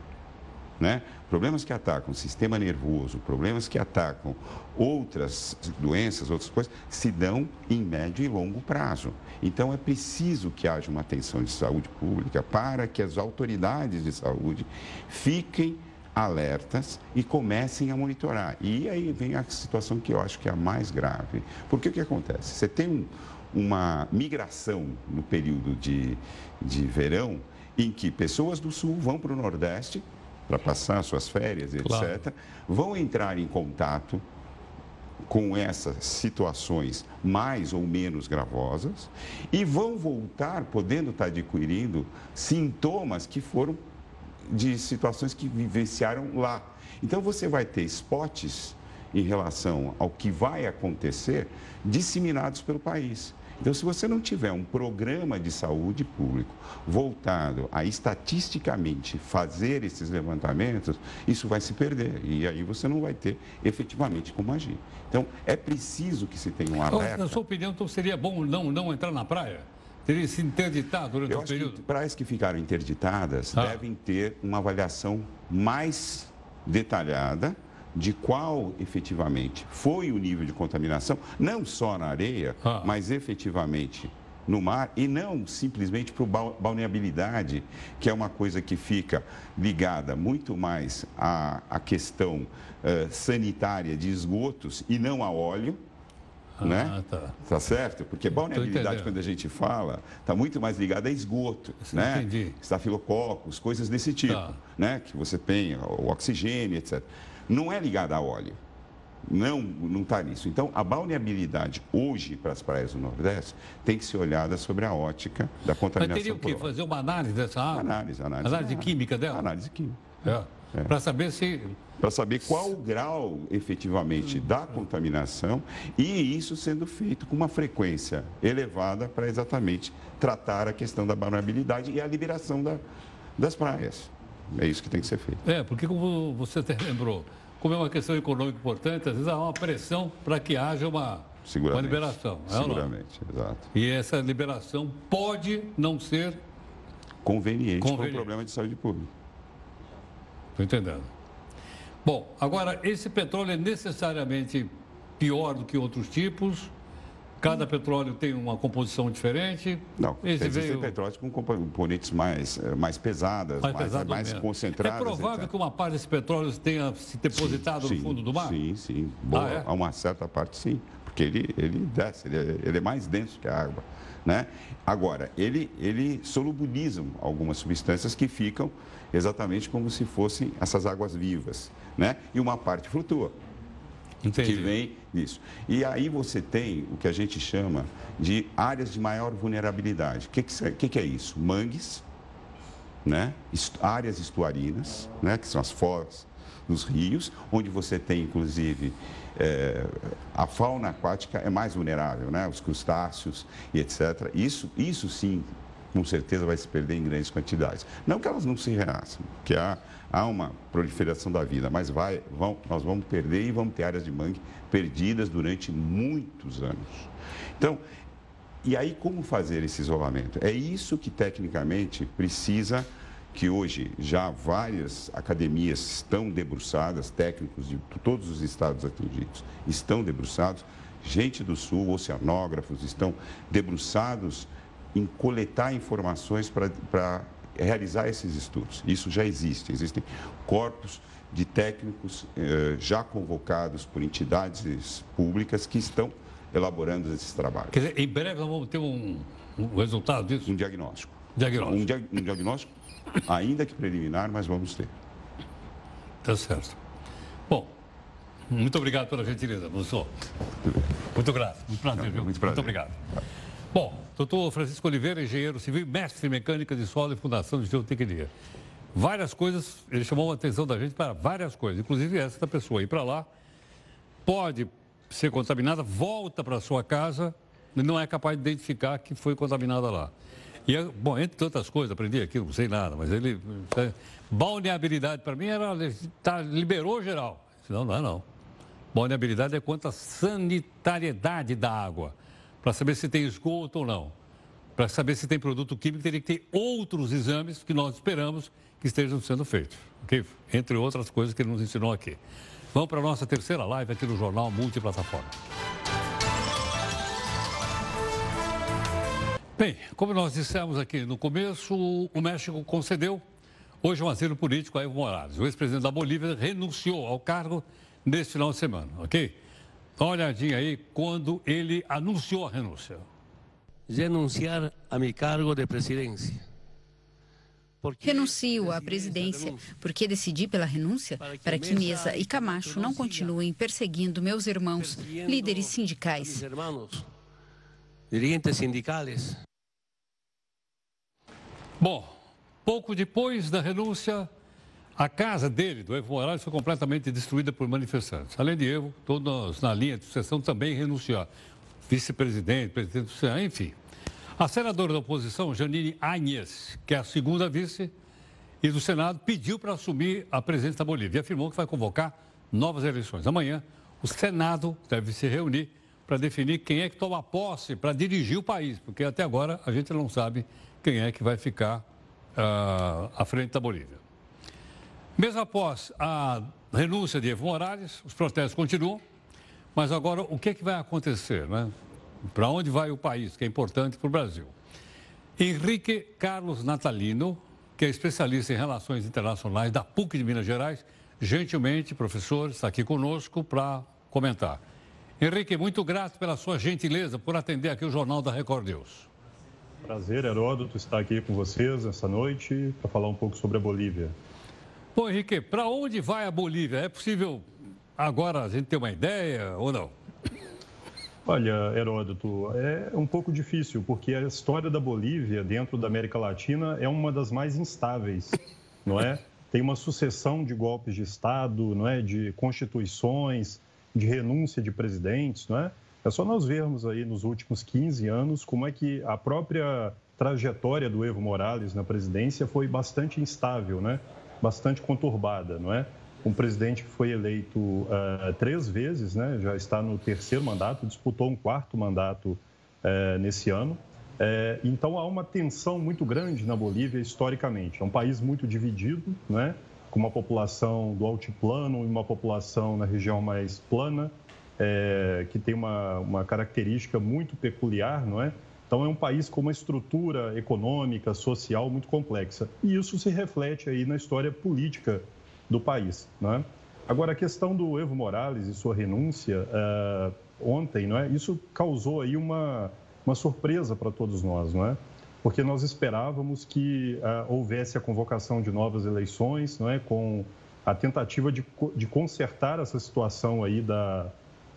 Né? Problemas que atacam o sistema nervoso, problemas que atacam outras doenças, outras coisas, se dão em médio e longo prazo. Então é preciso que haja uma atenção de saúde pública para que as autoridades de saúde fiquem alertas e comecem a monitorar. E aí vem a situação que eu acho que é a mais grave. Porque o que acontece? Você tem um, uma migração no período de, de verão em que pessoas do sul vão para o Nordeste para passar suas férias, etc., claro. vão entrar em contato com essas situações mais ou menos gravosas e vão voltar podendo estar adquirindo sintomas que foram de situações que vivenciaram lá. Então você vai ter spots em relação ao que vai acontecer disseminados pelo país. Então, se você não tiver um programa de saúde público voltado a estatisticamente fazer esses levantamentos, isso vai se perder. E aí você não vai ter efetivamente como agir. Então, é preciso que se tenha um alerta. Na sua opinião, então seria bom não, não entrar na praia? Teria se interditar durante Eu o período? Que praias que ficaram interditadas ah. devem ter uma avaliação mais detalhada de qual efetivamente foi o nível de contaminação, não só na areia, ah. mas efetivamente no mar e não simplesmente para balneabilidade, que é uma coisa que fica ligada muito mais à, à questão uh, sanitária de esgotos e não a óleo. Ah, né? tá. tá certo? Porque balneabilidade, quando a gente fala, está muito mais ligada a esgoto, né? Entendi. Estafilococos, coisas desse tipo, tá. né? Que você tem, o oxigênio, etc não é ligada a óleo. Não, não está nisso. Então, a balneabilidade hoje para as praias do Nordeste tem que ser olhada sobre a ótica da contaminação. Mas teria o quê? Fazer uma análise dessa água? Análise, análise. Análise química dela? Análise química. É. É. Para saber se. Para saber qual o grau efetivamente da contaminação e isso sendo feito com uma frequência elevada para exatamente tratar a questão da vulnerabilidade e a liberação da, das praias. É isso que tem que ser feito. É, porque como você até lembrou, como é uma questão econômica importante, às vezes há uma pressão para que haja uma, uma liberação. É Seguramente, exato. E essa liberação pode não ser conveniente, conveniente. para o problema de saúde pública. Estou entendendo. Bom, agora, esse petróleo é necessariamente pior do que outros tipos? Cada petróleo tem uma composição diferente? Não, Esse existem veio... petróleos com componentes mais, eh, mais pesadas, mais, mais, mais concentradas. É provável etc. que uma parte desse petróleo tenha se depositado sim, no fundo do mar? Sim, sim. Boa, ah, é? A uma certa parte, sim. Porque ele, ele desce, ele é, ele é mais denso que a água. Né? Agora, ele, ele solubiliza algumas substâncias que ficam exatamente como se fossem essas águas vivas. Né? E uma parte flutua. Entendi. que vem disso. E aí você tem o que a gente chama de áreas de maior vulnerabilidade. O que, que, que é isso? Mangues, né? áreas estuarinas, né? que são as foz dos rios, onde você tem, inclusive, é, a fauna aquática é mais vulnerável, né? os crustáceos e etc. Isso, isso sim, com certeza vai se perder em grandes quantidades. Não que elas não se renasçam, que há há uma proliferação da vida, mas vai, vão, nós vamos perder e vamos ter áreas de mangue perdidas durante muitos anos. Então, e aí como fazer esse isolamento? É isso que tecnicamente precisa que hoje já várias academias estão debruçadas, técnicos de todos os estados atingidos estão debruçados, gente do sul, oceanógrafos estão debruçados em coletar informações para realizar esses estudos. Isso já existe. Existem corpos de técnicos eh, já convocados por entidades públicas que estão elaborando esses trabalhos. Quer dizer, em breve nós vamos ter um, um resultado disso? Um diagnóstico. Diagnóstico. Um, dia, um diagnóstico, ainda que preliminar, mas vamos ter. Tá certo. Bom, muito obrigado pela gentileza, professor. Muito grato. Muito prazer, viu? Muito, prazer. muito obrigado. Bom, doutor Francisco Oliveira, engenheiro civil, mestre em mecânica de solo e fundação de geotecnia. Várias coisas, ele chamou a atenção da gente para várias coisas, inclusive essa da pessoa ir para lá, pode ser contaminada, volta para sua casa e não é capaz de identificar que foi contaminada lá. E, bom, entre tantas coisas, aprendi aquilo, não sei nada, mas ele. É, balneabilidade para mim era. Tá, liberou geral. Não, não é não. Balneabilidade é quanto à sanitariedade da água para saber se tem esgoto ou não. Para saber se tem produto químico, teria que ter outros exames que nós esperamos que estejam sendo feitos. ok? Entre outras coisas que ele nos ensinou aqui. Vamos para a nossa terceira live aqui no Jornal Multiplataforma. Bem, como nós dissemos aqui no começo, o México concedeu hoje um asilo político a Evo Morales. O ex-presidente da Bolívia renunciou ao cargo neste final de semana, ok? Dá uma olhadinha aí quando ele anunciou a renúncia. Renunciar a meu cargo de presidência. Renuncio à presidência porque decidi pela renúncia para que Mesa e Camacho não continuem perseguindo meus irmãos, líderes sindicais. Dirigentes sindicais. Bom, pouco depois da renúncia, a casa dele, do Evo Morales, foi completamente destruída por manifestantes. Além de Evo, todos na linha de sucessão também renunciaram. Vice-presidente, presidente do Senado, enfim. A senadora da oposição, Janine Áñez, que é a segunda vice e do Senado, pediu para assumir a presidência da Bolívia e afirmou que vai convocar novas eleições. Amanhã, o Senado deve se reunir para definir quem é que toma posse para dirigir o país, porque até agora a gente não sabe quem é que vai ficar uh, à frente da Bolívia. Mesmo após a renúncia de Evo Morales, os protestos continuam, mas agora o que, é que vai acontecer, né? Para onde vai o país, que é importante para o Brasil? Henrique Carlos Natalino, que é especialista em relações internacionais da PUC de Minas Gerais, gentilmente, professor, está aqui conosco para comentar. Henrique, muito grato pela sua gentileza por atender aqui o Jornal da Record News. Prazer, Heródoto, estar aqui com vocês essa noite para falar um pouco sobre a Bolívia. Bom, Henrique, para onde vai a Bolívia? É possível agora a gente ter uma ideia ou não? Olha, Heródoto, é um pouco difícil, porque a história da Bolívia dentro da América Latina é uma das mais instáveis, não é? Tem uma sucessão de golpes de Estado, não é? De constituições, de renúncia de presidentes, não é? É só nós vermos aí nos últimos 15 anos como é que a própria trajetória do Evo Morales na presidência foi bastante instável, né? Bastante conturbada, não é? um presidente que foi eleito uh, três vezes, né? já está no terceiro mandato, disputou um quarto mandato uh, nesse ano. Uh, então há uma tensão muito grande na Bolívia historicamente. É um país muito dividido, né? com uma população do altiplano e uma população na região mais plana, que tem uma, uma característica muito peculiar, não é? Então é um país com uma estrutura econômica, social muito complexa. E isso se reflete aí na história política do país. Né? Agora, a questão do Evo Morales e sua renúncia uh, ontem, não é? isso causou aí uma, uma surpresa para todos nós, não é? porque nós esperávamos que uh, houvesse a convocação de novas eleições, não é? com a tentativa de, de consertar essa situação aí da,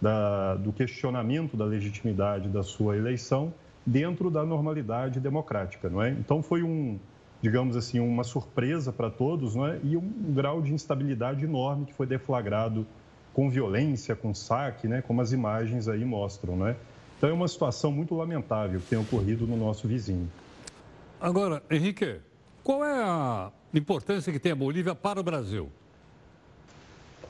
da, do questionamento da legitimidade da sua eleição dentro da normalidade democrática, não é? Então foi um, digamos assim, uma surpresa para todos né? e um grau de instabilidade enorme que foi deflagrado com violência, com saque, né? como as imagens aí mostram. Né? Então é uma situação muito lamentável que tem ocorrido no nosso vizinho. Agora, Henrique, qual é a importância que tem a Bolívia para o Brasil?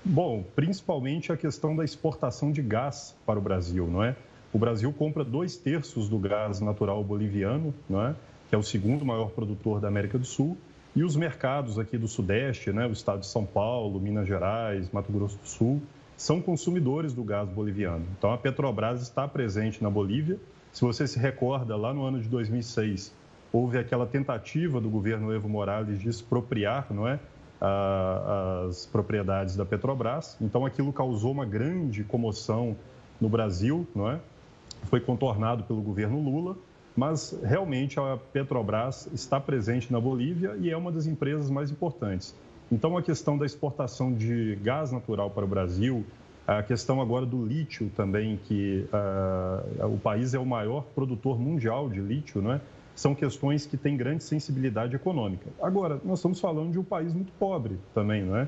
Bom, principalmente a questão da exportação de gás para o Brasil, não é? O Brasil compra dois terços do gás natural boliviano, não é? que é o segundo maior produtor da América do Sul, e os mercados aqui do Sudeste, né, o estado de São Paulo, Minas Gerais, Mato Grosso do Sul, são consumidores do gás boliviano. Então, a Petrobras está presente na Bolívia. Se você se recorda, lá no ano de 2006, houve aquela tentativa do governo Evo Morales de expropriar não é, as propriedades da Petrobras. Então, aquilo causou uma grande comoção no Brasil, não é? Foi contornado pelo governo Lula mas realmente a Petrobras está presente na Bolívia e é uma das empresas mais importantes. Então, a questão da exportação de gás natural para o Brasil, a questão agora do lítio também, que uh, o país é o maior produtor mundial de lítio, né? são questões que têm grande sensibilidade econômica. Agora, nós estamos falando de um país muito pobre também, né?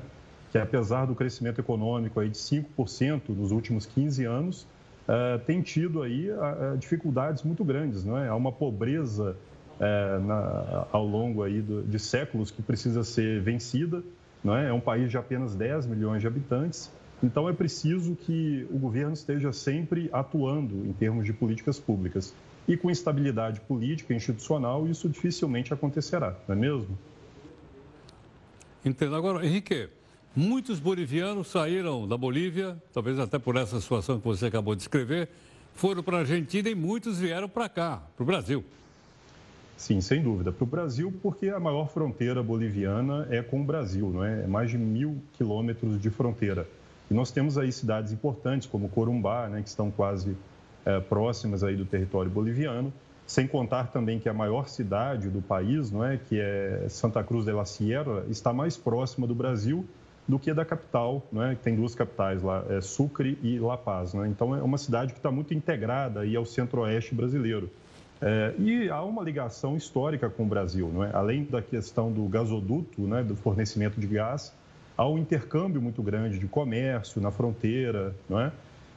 que apesar do crescimento econômico aí de 5% nos últimos 15 anos, uh, tem tido aí uh, dificuldades muito grandes, não é? Há uma pobreza uh, na, ao longo aí do, de séculos que precisa ser vencida, não é? É um país de apenas 10 milhões de habitantes, então é preciso que o governo esteja sempre atuando em termos de políticas públicas. E com instabilidade política e institucional, isso dificilmente acontecerá, não é mesmo? Entendo. Agora, Henrique, muitos bolivianos saíram da Bolívia, talvez até por essa situação que você acabou de descrever, foram para a Argentina e muitos vieram para cá, para o Brasil. Sim, sem dúvida. Para o Brasil, porque a maior fronteira boliviana é com o Brasil, não é? É mais de mil quilômetros de fronteira. E nós temos aí cidades importantes como Corumbá, né, que estão quase é, próximas aí do território boliviano, sem contar também que a maior cidade do país, não é, que é Santa Cruz de la Sierra, está mais próxima do Brasil do que da capital, não é? Tem duas capitais lá, é Sucre e La Paz, né? Então é uma cidade que está muito integrada aí ao centro-oeste brasileiro. É, e há uma ligação histórica com o Brasil, é? Além da questão do gasoduto, né, do fornecimento de gás, há um intercâmbio muito grande de comércio na fronteira, é?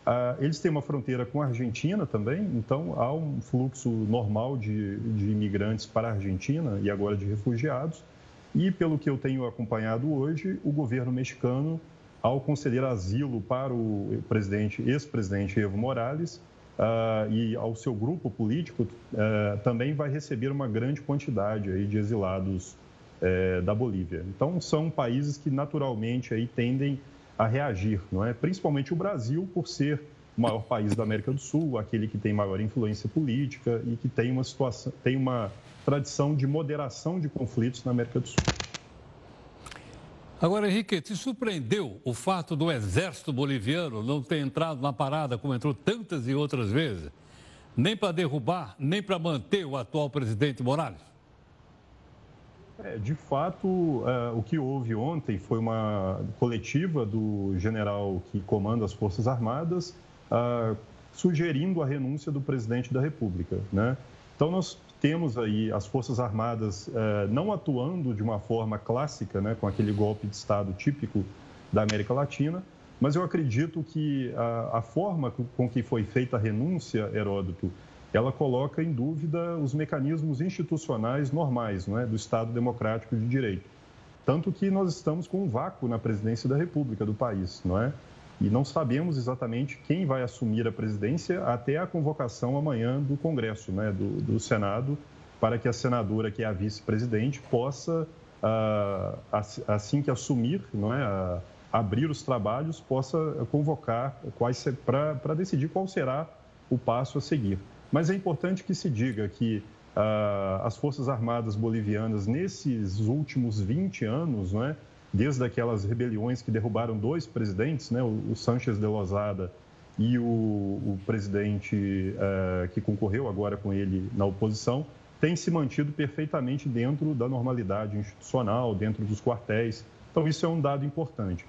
Ah, eles têm uma fronteira com a Argentina também, então há um fluxo normal de, de imigrantes para a Argentina e agora de refugiados. E pelo que eu tenho acompanhado hoje, o governo mexicano, ao conceder asilo para o presidente, ex-presidente Evo Morales, Uh, e ao seu grupo político uh, também vai receber uma grande quantidade aí de exilados uh, da Bolívia. Então são países que naturalmente aí tendem a reagir, não é? Principalmente o Brasil, por ser o maior país da América do Sul, aquele que tem maior influência política e que tem uma situação, tem uma tradição de moderação de conflitos na América do Sul. Agora, Henrique, te surpreendeu o fato do exército boliviano não ter entrado na parada como entrou tantas e outras vezes, nem para derrubar, nem para manter o atual presidente Morales? É, de fato, uh, o que houve ontem foi uma coletiva do general que comanda as Forças Armadas, uh, sugerindo a renúncia do presidente da República. Né? Então, nós temos aí as Forças Armadas uh, não atuando de uma forma clássica, né, com aquele golpe de Estado típico da América Latina, mas eu acredito que a, a forma com que foi feita a renúncia, Heródoto, ela coloca em dúvida os mecanismos institucionais normais não é, do Estado democrático de direito. Tanto que nós estamos com um vácuo na presidência da República do país, não é? E não sabemos exatamente quem vai assumir a presidência até a convocação amanhã do Congresso, né, do, do Senado, para que a senadora, que é a vice-presidente, possa, ah, assim que assumir, não é, abrir os trabalhos, possa convocar para decidir qual será o passo a seguir. Mas é importante que se diga que ah, as Forças Armadas bolivianas, nesses últimos 20 anos, não é, desde aquelas rebeliões que derrubaram dois presidentes, né, o, o Sanchez de Lozada e o, o presidente ah, que concorreu agora com ele na oposição, tem se mantido perfeitamente dentro da normalidade institucional, dentro dos quartéis. Então, isso é um dado importante.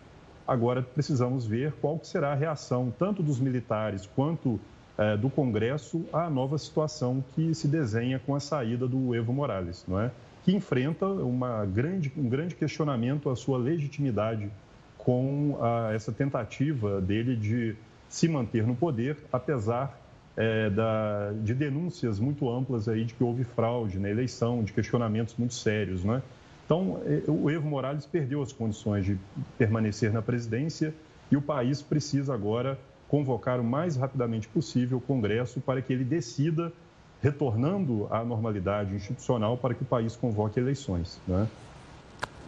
Agora, precisamos ver qual será a reação tanto dos militares quanto é, do Congresso à nova situação que se desenha com a saída do Evo Morales, não é? Que enfrenta uma grande, um grande questionamento à sua legitimidade com a, essa tentativa dele de se manter no poder, apesar é, da, de denúncias muito amplas aí de que houve fraude na eleição, de questionamentos muito sérios. Não é? Então, é, o Evo Morales perdeu as condições de permanecer na presidência e o país precisa agora convocar o mais rapidamente possível o Congresso para que ele decida, retornando à normalidade institucional, para que o país convoque eleições. Né?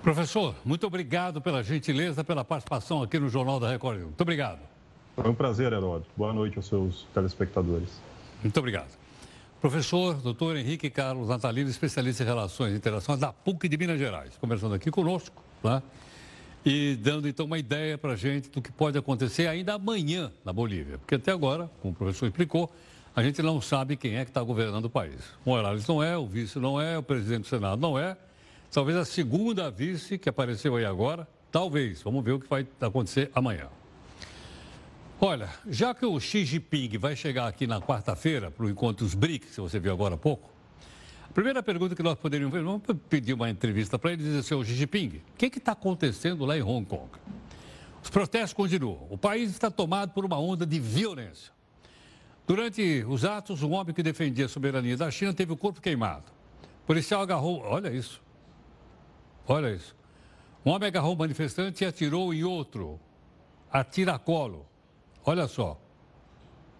Professor, muito obrigado pela gentileza, pela participação aqui no Jornal da Record. Muito obrigado. Foi um prazer, Heródoto. Boa noite aos seus telespectadores. Muito obrigado. Professor, doutor Henrique Carlos Natalino, especialista em relações internacionais da PUC de Minas Gerais, conversando aqui conosco, né? e dando então uma ideia para a gente do que pode acontecer ainda amanhã na Bolívia. Porque até agora, como o professor explicou, a gente não sabe quem é que está governando o país. O Morales não é, o vice não é, o presidente do Senado não é. Talvez a segunda vice que apareceu aí agora, talvez. Vamos ver o que vai acontecer amanhã. Olha, já que o Xi Jinping vai chegar aqui na quarta-feira para o encontro dos BRICS, que você viu agora há pouco, Primeira pergunta que nós poderíamos fazer, vamos pedir uma entrevista para ele dizer, seu Xi Jinping, o que está acontecendo lá em Hong Kong? Os protestos continuam. O país está tomado por uma onda de violência. Durante os atos, um homem que defendia a soberania da China teve o corpo queimado. O policial agarrou, olha isso, olha isso. Um homem agarrou um manifestante e atirou em outro, a tiracolo. Olha só,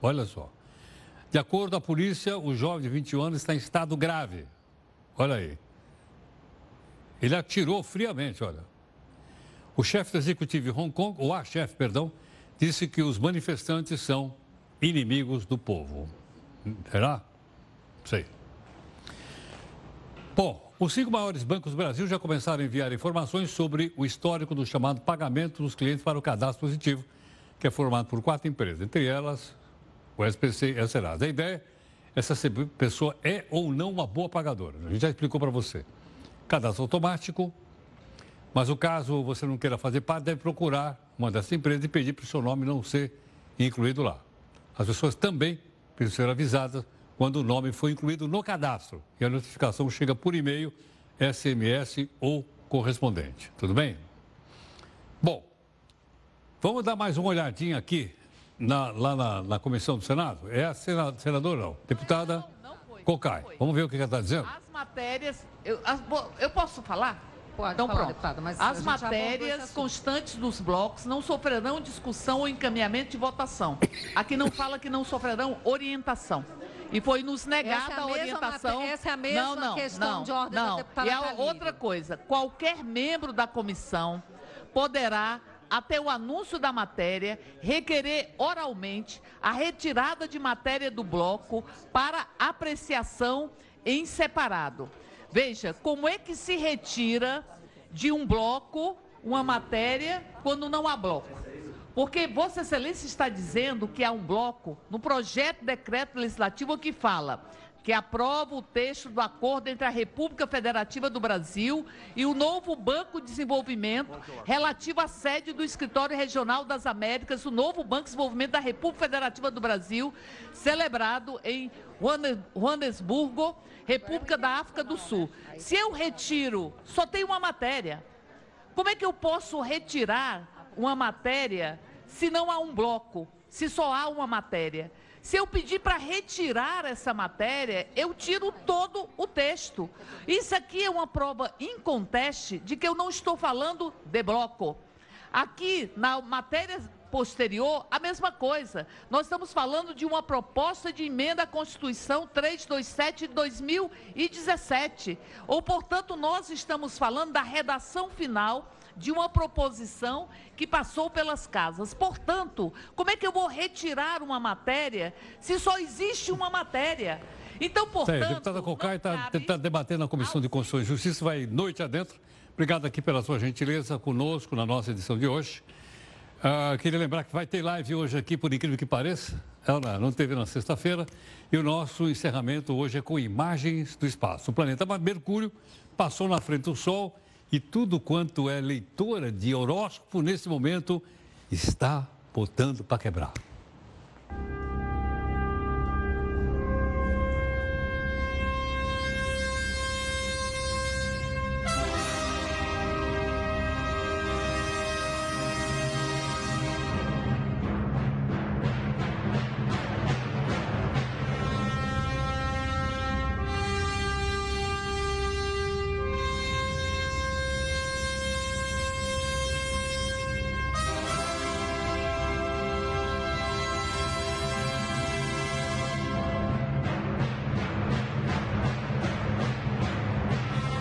olha só. De acordo com a polícia, o jovem de 21 anos está em estado grave. Olha aí. Ele atirou friamente, olha. O chefe do executivo de Hong Kong, ou a chefe, perdão, disse que os manifestantes são inimigos do povo. Será? Sei. Bom, os cinco maiores bancos do Brasil já começaram a enviar informações sobre o histórico do chamado pagamento dos clientes para o cadastro positivo, que é formado por quatro empresas, entre elas o SPC e a Serasa. A ideia é se essa pessoa é ou não uma boa pagadora. A gente já explicou para você. Cadastro automático, mas o caso você não queira fazer parte, deve procurar uma dessas empresas e pedir para o seu nome não ser incluído lá. As pessoas também precisam ser avisadas quando o nome foi incluído no cadastro e a notificação chega por e-mail, SMS ou correspondente. Tudo bem? Bom, vamos dar mais uma olhadinha aqui na, lá na, na, comissão do Senado. É a senadora, não? Deputada não, não foi, Cocai. Vamos ver o que ela está dizendo? As matérias. Eu, as, eu posso falar? Pode então, falar, pronto. deputada, mas As matérias constantes dos blocos não sofrerão discussão ou encaminhamento de votação. Aqui não fala que não sofrerão orientação. E foi nos negada é a, a, orientação. essa é a mesma não, não, questão não, de ordem não. da deputada E a outra coisa, qualquer membro da comissão poderá até o anúncio da matéria, requerer oralmente a retirada de matéria do bloco para apreciação em separado. Veja, como é que se retira de um bloco uma matéria quando não há bloco? Porque Vossa Excelência está dizendo que há um bloco no projeto de decreto legislativo que fala que aprova o texto do acordo entre a República Federativa do Brasil e o novo Banco de Desenvolvimento relativo à sede do Escritório Regional das Américas, o novo Banco de Desenvolvimento da República Federativa do Brasil, celebrado em Joanesburgo, República da África do Sul. Se eu retiro, só tem uma matéria. Como é que eu posso retirar uma matéria se não há um bloco, se só há uma matéria? Se eu pedir para retirar essa matéria, eu tiro todo o texto. Isso aqui é uma prova inconteste de que eu não estou falando de bloco. Aqui, na matéria posterior, a mesma coisa. Nós estamos falando de uma proposta de emenda à Constituição 327 de 2017. Ou, portanto, nós estamos falando da redação final de uma proposição que passou pelas casas. Portanto, como é que eu vou retirar uma matéria se só existe uma matéria? Então, portanto. Deputada Cocai está tá debatendo na Comissão de Constituição e Justiça, vai noite adentro. Obrigado aqui pela sua gentileza conosco na nossa edição de hoje. Uh, queria lembrar que vai ter live hoje aqui, por incrível que pareça. Ela não teve na sexta-feira. E o nosso encerramento hoje é com imagens do espaço. O planeta Mercúrio passou na frente do Sol e tudo quanto é leitora de horóscopo nesse momento está botando para quebrar.